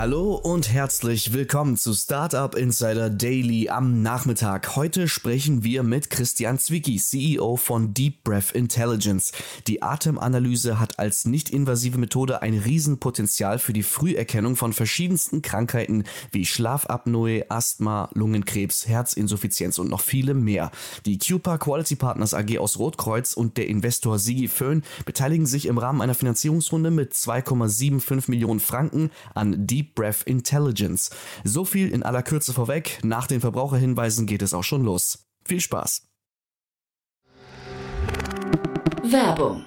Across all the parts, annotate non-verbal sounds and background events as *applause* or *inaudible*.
Hallo und herzlich willkommen zu Startup Insider Daily am Nachmittag. Heute sprechen wir mit Christian Zwicky, CEO von Deep Breath Intelligence. Die Atemanalyse hat als nicht-invasive Methode ein Riesenpotenzial für die Früherkennung von verschiedensten Krankheiten wie Schlafapnoe, Asthma, Lungenkrebs, Herzinsuffizienz und noch viele mehr. Die Cupa Quality Partners AG aus Rotkreuz und der Investor Sigi Föhn beteiligen sich im Rahmen einer Finanzierungsrunde mit 2,75 Millionen Franken an Deep Breath Intelligence. So viel in aller Kürze vorweg. Nach den Verbraucherhinweisen geht es auch schon los. Viel Spaß! Werbung.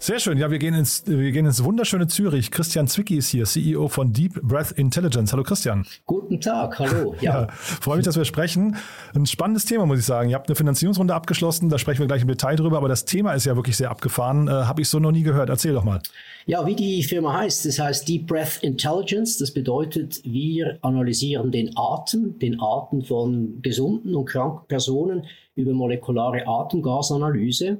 Sehr schön. Ja, wir gehen ins, wir gehen ins wunderschöne Zürich. Christian Zwicky ist hier, CEO von Deep Breath Intelligence. Hallo Christian. Guten Tag, hallo. *laughs* Ja. ja freue mich, dass wir sprechen. Ein spannendes Thema, muss ich sagen. Ihr habt eine Finanzierungsrunde abgeschlossen, da sprechen wir gleich im Detail drüber, aber das Thema ist ja wirklich sehr abgefahren. Äh, Habe ich so noch nie gehört. Erzähl doch mal. Ja, wie die Firma heißt, das heißt Deep Breath Intelligence. Das bedeutet, wir analysieren den Atem, den Atem von gesunden und kranken Personen über molekulare Atemgasanalyse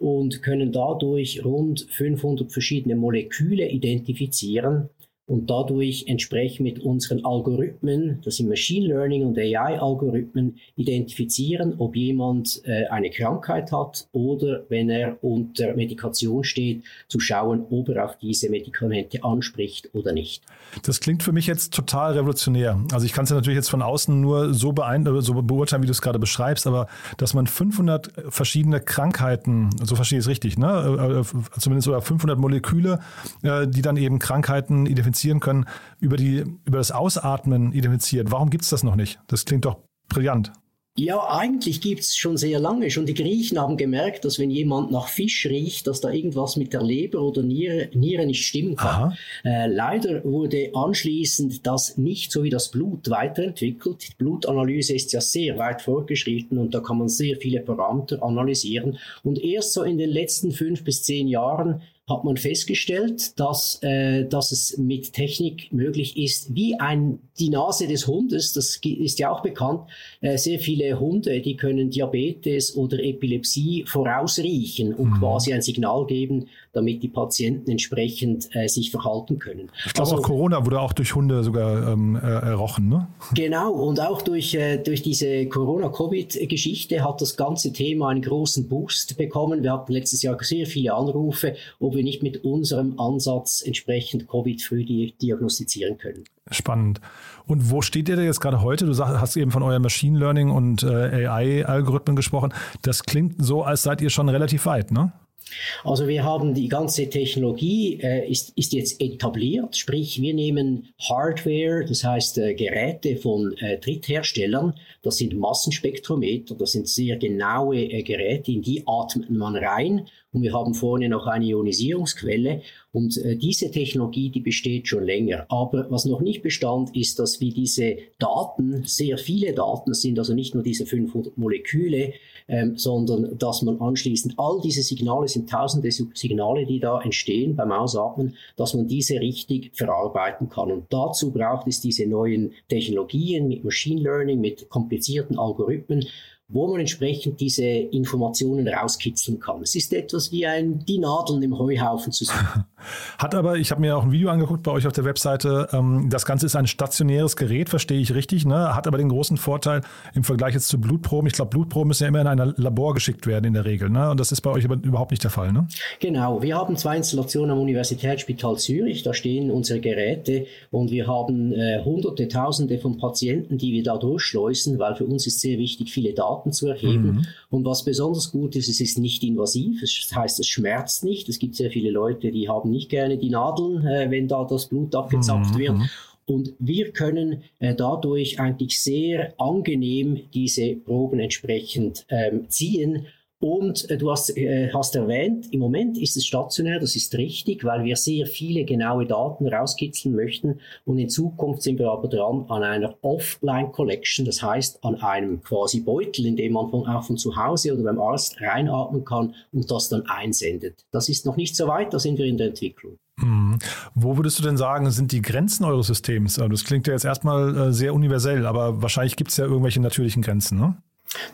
und können dadurch rund 500 verschiedene Moleküle identifizieren und dadurch entsprechend mit unseren Algorithmen, das sind Machine Learning und AI-Algorithmen, identifizieren, ob jemand äh, eine Krankheit hat oder wenn er unter Medikation steht, zu schauen, ob er auf diese Medikamente anspricht oder nicht. Das klingt für mich jetzt total revolutionär. Also ich kann es ja natürlich jetzt von außen nur so, so beurteilen, wie du es gerade beschreibst, aber dass man 500 verschiedene Krankheiten, so verstehe ich es richtig, ne? Äh, äh, zumindest oder 500 Moleküle, die dann eben Krankheiten identifizieren, identifizieren können, über, die, über das Ausatmen identifiziert. Warum gibt es das noch nicht? Das klingt doch brillant. Ja, eigentlich gibt es schon sehr lange. Schon die Griechen haben gemerkt, dass wenn jemand nach Fisch riecht, dass da irgendwas mit der Leber oder Niere, Niere nicht stimmen kann. Äh, leider wurde anschließend das nicht so wie das Blut weiterentwickelt. Die Blutanalyse ist ja sehr weit fortgeschritten und da kann man sehr viele Parameter analysieren. Und erst so in den letzten fünf bis zehn Jahren hat man festgestellt, dass, äh, dass es mit Technik möglich ist, wie ein, die Nase des Hundes, das ist ja auch bekannt, äh, sehr viele Hunde, die können Diabetes oder Epilepsie vorausriechen und mhm. quasi ein Signal geben, damit die Patienten entsprechend äh, sich verhalten können. Ich glaube, also, auch Corona wurde auch durch Hunde sogar ähm, errochen, ne? *laughs* Genau, und auch durch, äh, durch diese Corona-Covid-Geschichte hat das ganze Thema einen großen Boost bekommen. Wir hatten letztes Jahr sehr viele Anrufe, ob wir nicht mit unserem Ansatz entsprechend Covid früh diagnostizieren können. Spannend. Und wo steht ihr da jetzt gerade heute? Du hast eben von euren Machine Learning und äh, AI-Algorithmen gesprochen. Das klingt so, als seid ihr schon relativ weit, ne? Also wir haben die ganze Technologie äh, ist, ist jetzt etabliert, sprich wir nehmen Hardware, das heißt äh, Geräte von äh, Drittherstellern, das sind Massenspektrometer, das sind sehr genaue äh, Geräte, in die atmet man rein. Und wir haben vorne noch eine Ionisierungsquelle und äh, diese Technologie, die besteht schon länger. Aber was noch nicht bestand, ist, dass wir diese Daten, sehr viele Daten sind, also nicht nur diese 500 Moleküle, ähm, sondern dass man anschließend all diese Signale, sind tausende Signale, die da entstehen beim Ausatmen, dass man diese richtig verarbeiten kann. Und dazu braucht es diese neuen Technologien mit Machine Learning, mit komplizierten Algorithmen, wo man entsprechend diese Informationen rauskitzeln kann. Es ist etwas wie ein, die Nadeln im Heuhaufen zu suchen. *laughs* Hat aber, ich habe mir auch ein Video angeguckt bei euch auf der Webseite, ähm, das Ganze ist ein stationäres Gerät, verstehe ich richtig, ne? hat aber den großen Vorteil im Vergleich jetzt zu Blutproben. Ich glaube, Blutproben müssen ja immer in ein Labor geschickt werden in der Regel. Ne? Und das ist bei euch aber überhaupt nicht der Fall. Ne? Genau, wir haben zwei Installationen am Universitätsspital Zürich, da stehen unsere Geräte und wir haben äh, hunderte, tausende von Patienten, die wir da durchschleusen, weil für uns ist sehr wichtig, viele Daten zu erheben. Mhm. Und was besonders gut ist, es ist nicht invasiv, das heißt, es schmerzt nicht. Es gibt sehr viele Leute, die haben nicht gerne die Nadeln, äh, wenn da das Blut abgezapft mhm. wird. Und wir können äh, dadurch eigentlich sehr angenehm diese Proben entsprechend ähm, ziehen und äh, du hast, äh, hast erwähnt, im Moment ist es stationär, das ist richtig, weil wir sehr viele genaue Daten rauskitzeln möchten. Und in Zukunft sind wir aber dran an einer Offline-Collection, das heißt an einem quasi Beutel, in dem man von, auch von zu Hause oder beim Arzt reinatmen kann und das dann einsendet. Das ist noch nicht so weit, da sind wir in der Entwicklung. Mhm. Wo würdest du denn sagen, sind die Grenzen eures Systems? Also das klingt ja jetzt erstmal äh, sehr universell, aber wahrscheinlich gibt es ja irgendwelche natürlichen Grenzen, ne?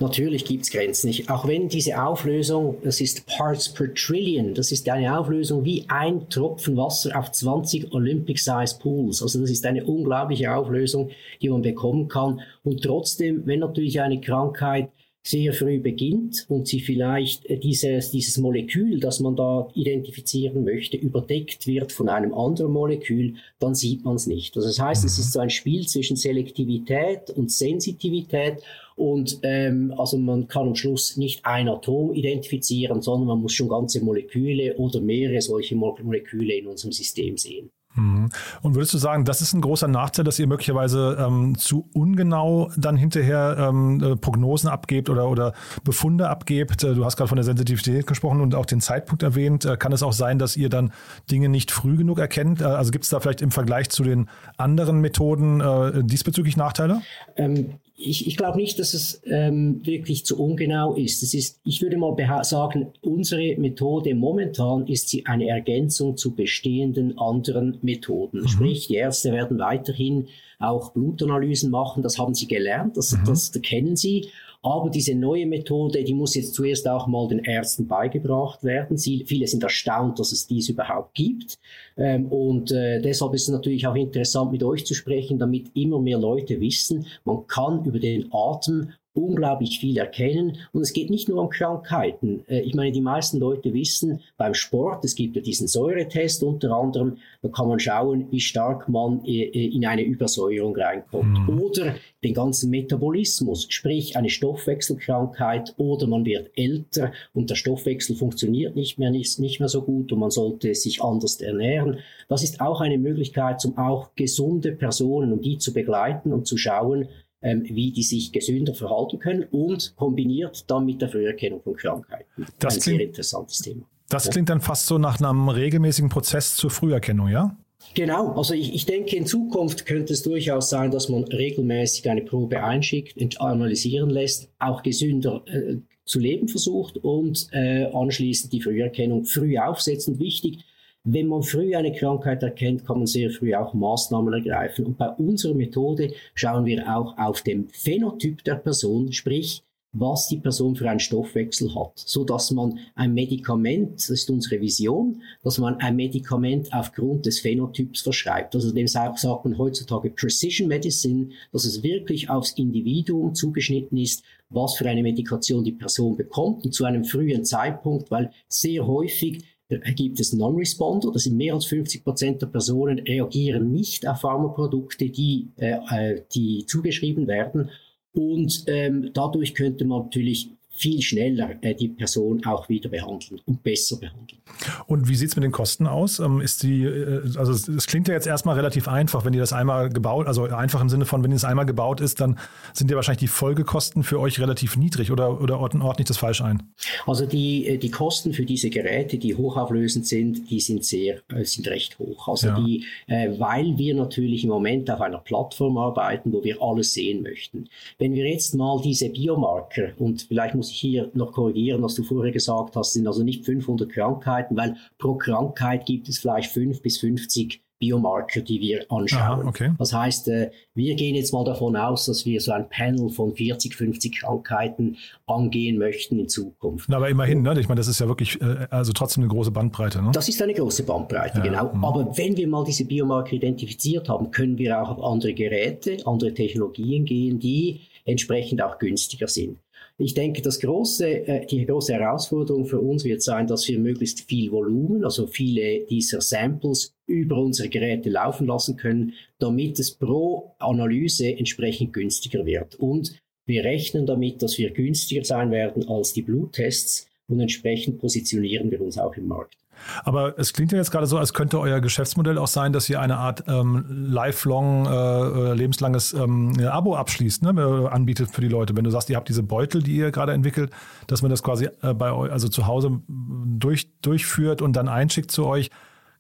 Natürlich gibt es Grenzen nicht. Auch wenn diese Auflösung, das ist Parts per Trillion, das ist eine Auflösung wie ein Tropfen Wasser auf 20 Olympic-Size Pools. Also das ist eine unglaubliche Auflösung, die man bekommen kann. Und trotzdem, wenn natürlich eine Krankheit sehr früh beginnt und sie vielleicht äh, dieses, dieses Molekül, das man da identifizieren möchte, überdeckt wird von einem anderen Molekül, dann sieht man es nicht. Also das heißt, es ist so ein Spiel zwischen Selektivität und Sensitivität und ähm, also man kann am Schluss nicht ein Atom identifizieren, sondern man muss schon ganze Moleküle oder mehrere solche Moleküle in unserem System sehen. Mhm. Und würdest du sagen, das ist ein großer Nachteil, dass ihr möglicherweise ähm, zu ungenau dann hinterher ähm, äh, Prognosen abgebt oder, oder Befunde abgebt? Äh, du hast gerade von der Sensitivität gesprochen und auch den Zeitpunkt erwähnt. Äh, kann es auch sein, dass ihr dann Dinge nicht früh genug erkennt? Also gibt es da vielleicht im Vergleich zu den anderen Methoden äh, diesbezüglich Nachteile? Ähm, ich, ich glaube nicht, dass es ähm, wirklich zu ungenau ist. Es ist, ich würde mal sagen, unsere Methode momentan ist sie eine Ergänzung zu bestehenden anderen Methoden. Mhm. Sprich, die Ärzte werden weiterhin auch Blutanalysen machen. Das haben sie gelernt, das, mhm. das, das kennen sie. Aber diese neue Methode, die muss jetzt zuerst auch mal den Ärzten beigebracht werden. Sie, viele sind erstaunt, dass es dies überhaupt gibt. Ähm, und äh, deshalb ist es natürlich auch interessant, mit euch zu sprechen, damit immer mehr Leute wissen, man kann über den Atem unglaublich viel erkennen. Und es geht nicht nur um Krankheiten. Äh, ich meine, die meisten Leute wissen beim Sport, es gibt ja diesen Säuretest unter anderem, da kann man schauen, wie stark man äh, äh, in eine Übersäuerung reinkommt. Mhm. Oder den ganzen Metabolismus, sprich eine Stoffwechselkrankheit oder man wird älter und der Stoffwechsel funktioniert nicht mehr, nicht, nicht mehr so gut und man sollte sich anders ernähren. Das ist auch eine Möglichkeit, um auch gesunde Personen, um die zu begleiten und zu schauen, wie die sich gesünder verhalten können und kombiniert dann mit der Früherkennung von Krankheiten. Das Ein klingt, sehr interessantes Thema. Das klingt dann fast so nach einem regelmäßigen Prozess zur Früherkennung, ja? Genau, also ich, ich denke, in Zukunft könnte es durchaus sein, dass man regelmäßig eine Probe einschickt, analysieren lässt, auch gesünder äh, zu leben versucht und äh, anschließend die Früherkennung früh aufsetzt. Und wichtig, wenn man früh eine Krankheit erkennt, kann man sehr früh auch Maßnahmen ergreifen. Und bei unserer Methode schauen wir auch auf den Phänotyp der Person, sprich, was die Person für einen Stoffwechsel hat, so dass man ein Medikament, das ist unsere Vision, dass man ein Medikament aufgrund des Phänotyps verschreibt. Also dem sagt man heutzutage Precision Medicine, dass es wirklich aufs Individuum zugeschnitten ist, was für eine Medikation die Person bekommt und zu einem frühen Zeitpunkt, weil sehr häufig gibt es Non-Responder. Das sind mehr als 50 Prozent der Personen reagieren nicht auf Pharmaprodukte, die, äh, äh, die zugeschrieben werden. Und ähm, dadurch könnte man natürlich viel schneller äh, die Person auch wieder behandeln und besser behandeln. Und wie sieht es mit den Kosten aus? Ähm, ist die, äh, also es klingt ja jetzt erstmal relativ einfach, wenn ihr das einmal gebaut, also einfach im Sinne von, wenn es einmal gebaut ist, dann sind ja wahrscheinlich die Folgekosten für euch relativ niedrig oder, oder ordne ich das falsch ein? Also die, äh, die Kosten für diese Geräte, die hochauflösend sind, die sind sehr, äh, sind recht hoch. Also ja. die, weil wir natürlich im Moment auf einer Plattform arbeiten, wo wir alles sehen möchten. Wenn wir jetzt mal diese Biomarker und vielleicht muss muss ich hier noch korrigieren, was du vorher gesagt hast, sind also nicht 500 Krankheiten, weil pro Krankheit gibt es vielleicht 5 bis 50 Biomarker, die wir anschauen. Aha, okay. Das heißt, äh, wir gehen jetzt mal davon aus, dass wir so ein Panel von 40, 50 Krankheiten angehen möchten in Zukunft. Na, aber immerhin, ne? ich meine, das ist ja wirklich äh, also trotzdem eine große Bandbreite. Ne? Das ist eine große Bandbreite, ja, genau. Mh. Aber wenn wir mal diese Biomarker identifiziert haben, können wir auch auf andere Geräte, andere Technologien gehen, die entsprechend auch günstiger sind. Ich denke, das große, äh, die große Herausforderung für uns wird sein, dass wir möglichst viel Volumen, also viele dieser Samples über unsere Geräte laufen lassen können, damit es pro Analyse entsprechend günstiger wird. Und wir rechnen damit, dass wir günstiger sein werden als die Bluttests und entsprechend positionieren wir uns auch im Markt. Aber es klingt ja jetzt gerade so, als könnte euer Geschäftsmodell auch sein, dass ihr eine Art ähm, lifelong, äh, äh lebenslanges ähm, Abo abschließt, ne, anbietet für die Leute. Wenn du sagst, ihr habt diese Beutel, die ihr gerade entwickelt, dass man das quasi äh, bei euch, also zu Hause durch, durchführt und dann einschickt zu euch.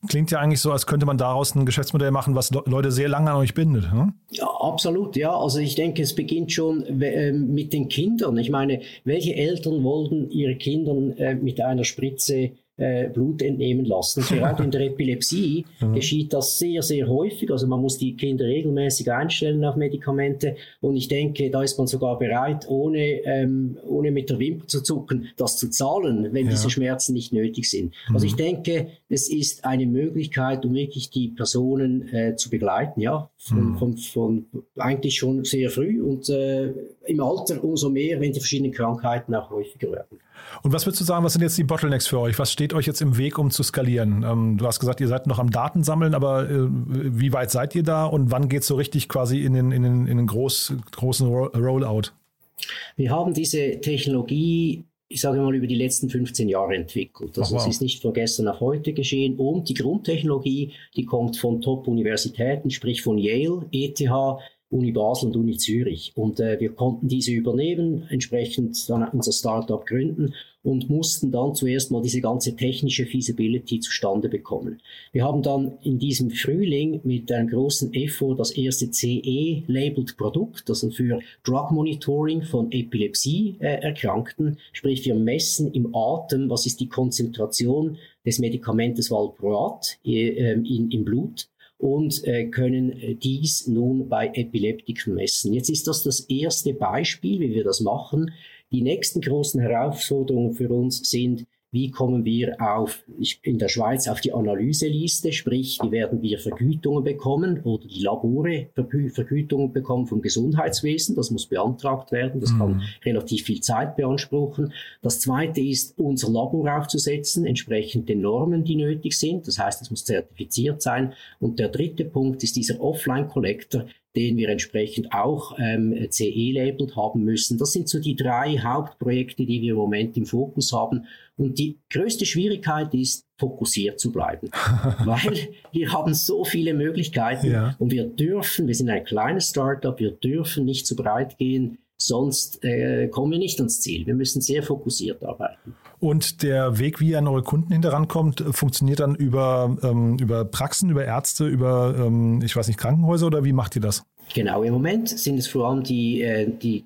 Klingt ja eigentlich so, als könnte man daraus ein Geschäftsmodell machen, was Leute sehr lange an euch bindet. Ne? Ja, absolut, ja. Also ich denke, es beginnt schon äh, mit den Kindern. Ich meine, welche Eltern wollten ihre Kinder äh, mit einer Spritze äh, Blut entnehmen lassen. Gerade *laughs* in der Epilepsie mhm. geschieht das sehr, sehr häufig. Also man muss die Kinder regelmäßig einstellen auf Medikamente. Und ich denke, da ist man sogar bereit, ohne, ähm, ohne mit der Wimper zu zucken, das zu zahlen, wenn ja. diese Schmerzen nicht nötig sind. Mhm. Also ich denke, es ist eine Möglichkeit, um wirklich die Personen äh, zu begleiten, ja, von, mhm. von, von, eigentlich schon sehr früh und äh, im Alter umso mehr, wenn die verschiedenen Krankheiten auch häufiger werden. Und was würdest du sagen, was sind jetzt die Bottlenecks für euch? Was steht euch jetzt im Weg, um zu skalieren? Ähm, du hast gesagt, ihr seid noch am Datensammeln, aber äh, wie weit seid ihr da und wann geht es so richtig quasi in den, in den, in den groß, großen Rollout? Wir haben diese Technologie ich sage mal, über die letzten 15 Jahre entwickelt. Also wow. es ist nicht von gestern auf heute geschehen. Und die Grundtechnologie, die kommt von Top-Universitäten, sprich von Yale, ETH, Uni Basel und Uni Zürich. Und äh, wir konnten diese übernehmen, entsprechend dann unser Startup gründen und mussten dann zuerst mal diese ganze technische Feasibility zustande bekommen. Wir haben dann in diesem Frühling mit einem großen Effort das erste CE-labeled Produkt, also für Drug Monitoring von Epilepsie-Erkrankten, äh, sprich wir messen im Atem, was ist die Konzentration des Medikamentes Valproat äh, in, im Blut und äh, können äh, dies nun bei Epileptikern messen. Jetzt ist das das erste Beispiel, wie wir das machen. Die nächsten großen Herausforderungen für uns sind, wie kommen wir auf, in der Schweiz auf die Analyseliste, sprich, wie werden wir Vergütungen bekommen oder die Labore Vergütungen bekommen vom Gesundheitswesen. Das muss beantragt werden. Das mhm. kann relativ viel Zeit beanspruchen. Das zweite ist, unser Labor aufzusetzen, entsprechend den Normen, die nötig sind. Das heißt, es muss zertifiziert sein. Und der dritte Punkt ist dieser Offline-Collector, den wir entsprechend auch ähm, CE-labelt haben müssen. Das sind so die drei Hauptprojekte, die wir im Moment im Fokus haben. Und die größte Schwierigkeit ist, fokussiert zu bleiben, *laughs* weil wir haben so viele Möglichkeiten ja. und wir dürfen, wir sind ein kleines Startup, wir dürfen nicht zu breit gehen, sonst äh, kommen wir nicht ans Ziel. Wir müssen sehr fokussiert arbeiten. Und der Weg, wie ihr an eure Kunden hinterankommt, funktioniert dann über, ähm, über Praxen, über Ärzte, über, ähm, ich weiß nicht, Krankenhäuser oder wie macht ihr das? Genau, im Moment sind es vor allem die, äh, die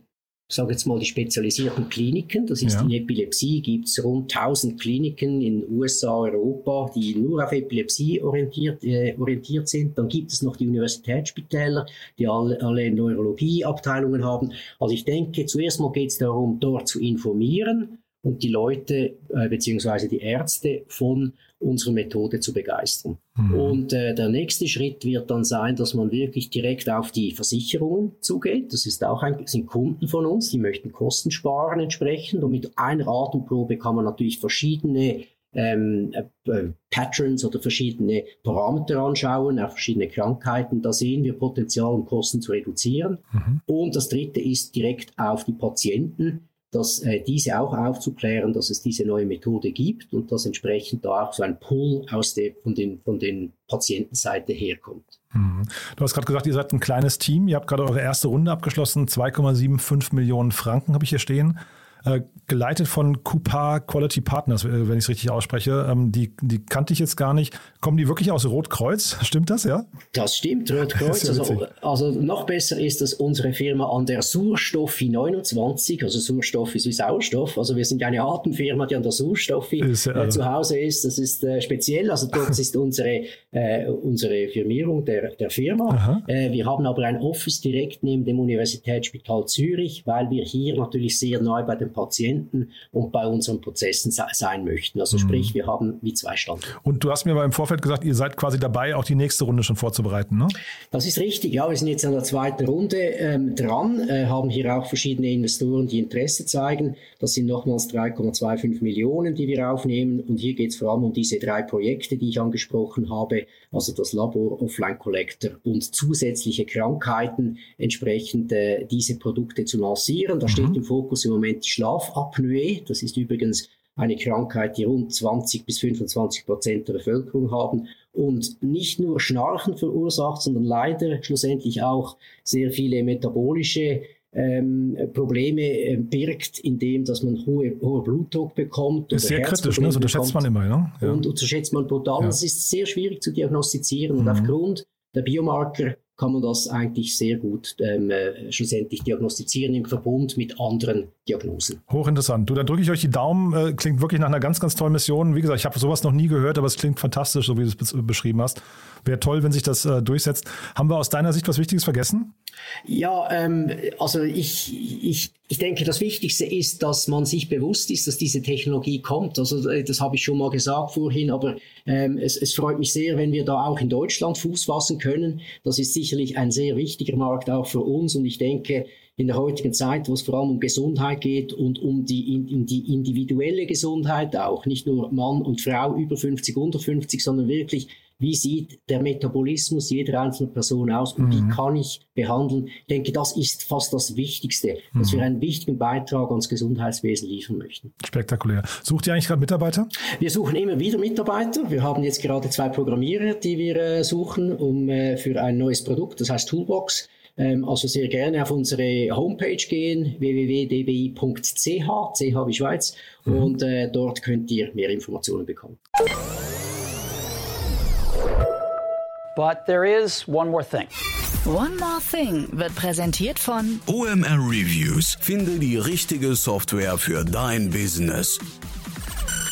sage jetzt mal die spezialisierten Kliniken. Das ist ja. in Epilepsie gibt es rund 1000 Kliniken in USA, Europa, die nur auf Epilepsie orientiert, äh, orientiert sind. Dann gibt es noch die Universitätsspitäler, die alle, alle Neurologieabteilungen haben. Also ich denke, zuerst mal geht es darum, dort zu informieren und die Leute äh, beziehungsweise die Ärzte von unserer Methode zu begeistern. Mhm. Und äh, der nächste Schritt wird dann sein, dass man wirklich direkt auf die Versicherungen zugeht. Das ist auch ein, sind Kunden von uns, die möchten Kosten sparen entsprechend. Und mit einer Atemprobe kann man natürlich verschiedene ähm, äh, äh Patterns oder verschiedene Parameter anschauen, auch verschiedene Krankheiten. Da sehen wir Potenzial, um Kosten zu reduzieren. Mhm. Und das dritte ist direkt auf die Patienten dass äh, diese auch aufzuklären, dass es diese neue Methode gibt und dass entsprechend da auch so ein Pull aus der, von, den, von den Patientenseite herkommt. Mhm. Du hast gerade gesagt, ihr seid ein kleines Team. Ihr habt gerade eure erste Runde abgeschlossen, 2,75 Millionen Franken habe ich hier stehen. Äh, geleitet von Coupar Quality Partners, äh, wenn ich es richtig ausspreche. Ähm, die, die kannte ich jetzt gar nicht. Kommen die wirklich aus Rotkreuz? *laughs* Stimmt das, ja? Das stimmt, Rotkreuz. *laughs* Ja also, also, noch besser ist, dass unsere Firma an der Surstoffi 29, also Surstoff ist wie Sauerstoff, also wir sind eine Atemfirma, die an der Surstoffi ist, äh, zu Hause ist. Das ist äh, speziell, also *laughs* dort ist unsere, äh, unsere Firmierung der, der Firma. Äh, wir haben aber ein Office direkt neben dem Universitätsspital Zürich, weil wir hier natürlich sehr neu bei den Patienten und bei unseren Prozessen sein möchten. Also mhm. sprich, wir haben wie zwei Standorte. Und du hast mir aber im Vorfeld gesagt, ihr seid quasi dabei, auch die nächste Runde schon vorzubereiten, ne? Das ist richtig, ja. Wir sind jetzt an der zweiten Runde ähm, dran, äh, haben hier auch verschiedene Investoren, die Interesse zeigen. Das sind nochmals 3,25 Millionen, die wir aufnehmen. Und hier geht es vor allem um diese drei Projekte, die ich angesprochen habe, also das Labor, Offline Collector und zusätzliche Krankheiten, entsprechend äh, diese Produkte zu lancieren. Da mhm. steht im Fokus im Moment die Schlafapnoe. Das ist übrigens eine Krankheit, die rund 20 bis 25 Prozent der Bevölkerung haben und nicht nur Schnarchen verursacht, sondern leider schlussendlich auch sehr viele metabolische ähm, Probleme äh, birgt, indem dass man hohe, hohe Blutdruck bekommt. Das ist sehr kritisch, ne? das unterschätzt man immer. Ja? ja. Und unterschätzt man brutal. Ja. Das ist sehr schwierig zu diagnostizieren mhm. und aufgrund der Biomarker kann man das eigentlich sehr gut ähm, äh, schlussendlich diagnostizieren im Verbund mit anderen Diagnosen. Hochinteressant. Du, dann drücke ich euch die Daumen. Äh, klingt wirklich nach einer ganz, ganz tollen Mission. Wie gesagt, ich habe sowas noch nie gehört, aber es klingt fantastisch, so wie du es beschrieben hast. Wäre toll, wenn sich das äh, durchsetzt. Haben wir aus deiner Sicht was Wichtiges vergessen? Ja, ähm, also ich, ich, ich denke, das Wichtigste ist, dass man sich bewusst ist, dass diese Technologie kommt. Also äh, das habe ich schon mal gesagt vorhin, aber ähm, es, es freut mich sehr, wenn wir da auch in Deutschland Fuß fassen können. Das ist sicherlich ein sehr wichtiger Markt auch für uns und ich denke, in der heutigen Zeit, wo es vor allem um Gesundheit geht und um die, in, die individuelle Gesundheit auch, nicht nur Mann und Frau über 50, unter 50, sondern wirklich wie sieht der Metabolismus jeder einzelnen Person aus und mhm. wie kann ich behandeln. Ich denke, das ist fast das Wichtigste, mhm. dass wir einen wichtigen Beitrag ans Gesundheitswesen liefern möchten. Spektakulär. Sucht ihr eigentlich gerade Mitarbeiter? Wir suchen immer wieder Mitarbeiter. Wir haben jetzt gerade zwei Programmierer, die wir äh, suchen um, äh, für ein neues Produkt, das heißt Toolbox. Ähm, also sehr gerne auf unsere Homepage gehen, www.dbi.ch, ch wie Schweiz, mhm. und äh, dort könnt ihr mehr Informationen bekommen. But there is one more thing. One More Thing wird präsentiert von OMR Reviews. Finde die richtige Software für dein Business.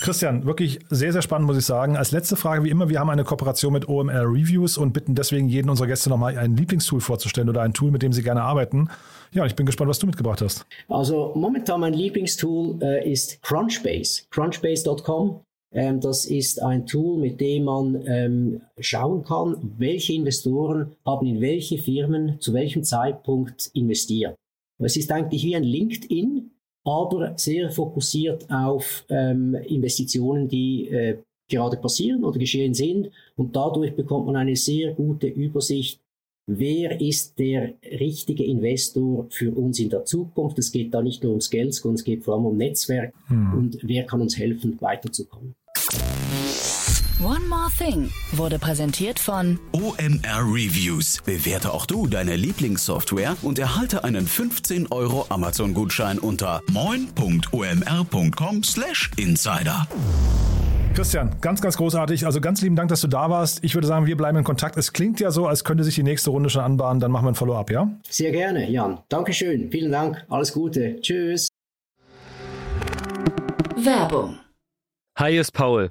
Christian, wirklich sehr, sehr spannend, muss ich sagen. Als letzte Frage, wie immer, wir haben eine Kooperation mit OMR Reviews und bitten deswegen jeden unserer Gäste nochmal ein Lieblingstool vorzustellen oder ein Tool, mit dem sie gerne arbeiten. Ja, ich bin gespannt, was du mitgebracht hast. Also momentan mein Lieblingstool äh, ist Crunchbase. Crunchbase.com ähm, das ist ein Tool, mit dem man ähm, schauen kann, welche Investoren haben in welche Firmen zu welchem Zeitpunkt investiert. Es ist eigentlich wie ein LinkedIn, aber sehr fokussiert auf ähm, Investitionen, die äh, gerade passieren oder geschehen sind. Und dadurch bekommt man eine sehr gute Übersicht, wer ist der richtige Investor für uns in der Zukunft. Es geht da nicht nur ums Geld, sondern es geht vor allem um Netzwerk hm. und wer kann uns helfen, weiterzukommen. One More Thing wurde präsentiert von OMR Reviews. Bewerte auch du deine Lieblingssoftware und erhalte einen 15 Euro Amazon-Gutschein unter moin.omr.com/insider. Christian, ganz, ganz großartig. Also ganz lieben Dank, dass du da warst. Ich würde sagen, wir bleiben in Kontakt. Es klingt ja so, als könnte sich die nächste Runde schon anbahnen. Dann machen wir ein Follow-up, ja? Sehr gerne, Jan. Dankeschön. Vielen Dank. Alles Gute. Tschüss. Werbung. Hi, ist Paul.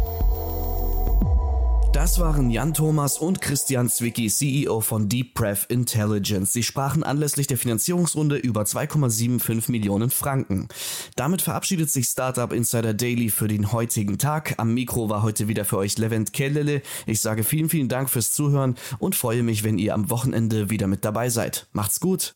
Das waren Jan Thomas und Christian Zwicky, CEO von DeepRev Intelligence. Sie sprachen anlässlich der Finanzierungsrunde über 2,75 Millionen Franken. Damit verabschiedet sich Startup Insider Daily für den heutigen Tag. Am Mikro war heute wieder für euch Levent Kellele. Ich sage vielen, vielen Dank fürs Zuhören und freue mich, wenn ihr am Wochenende wieder mit dabei seid. Macht's gut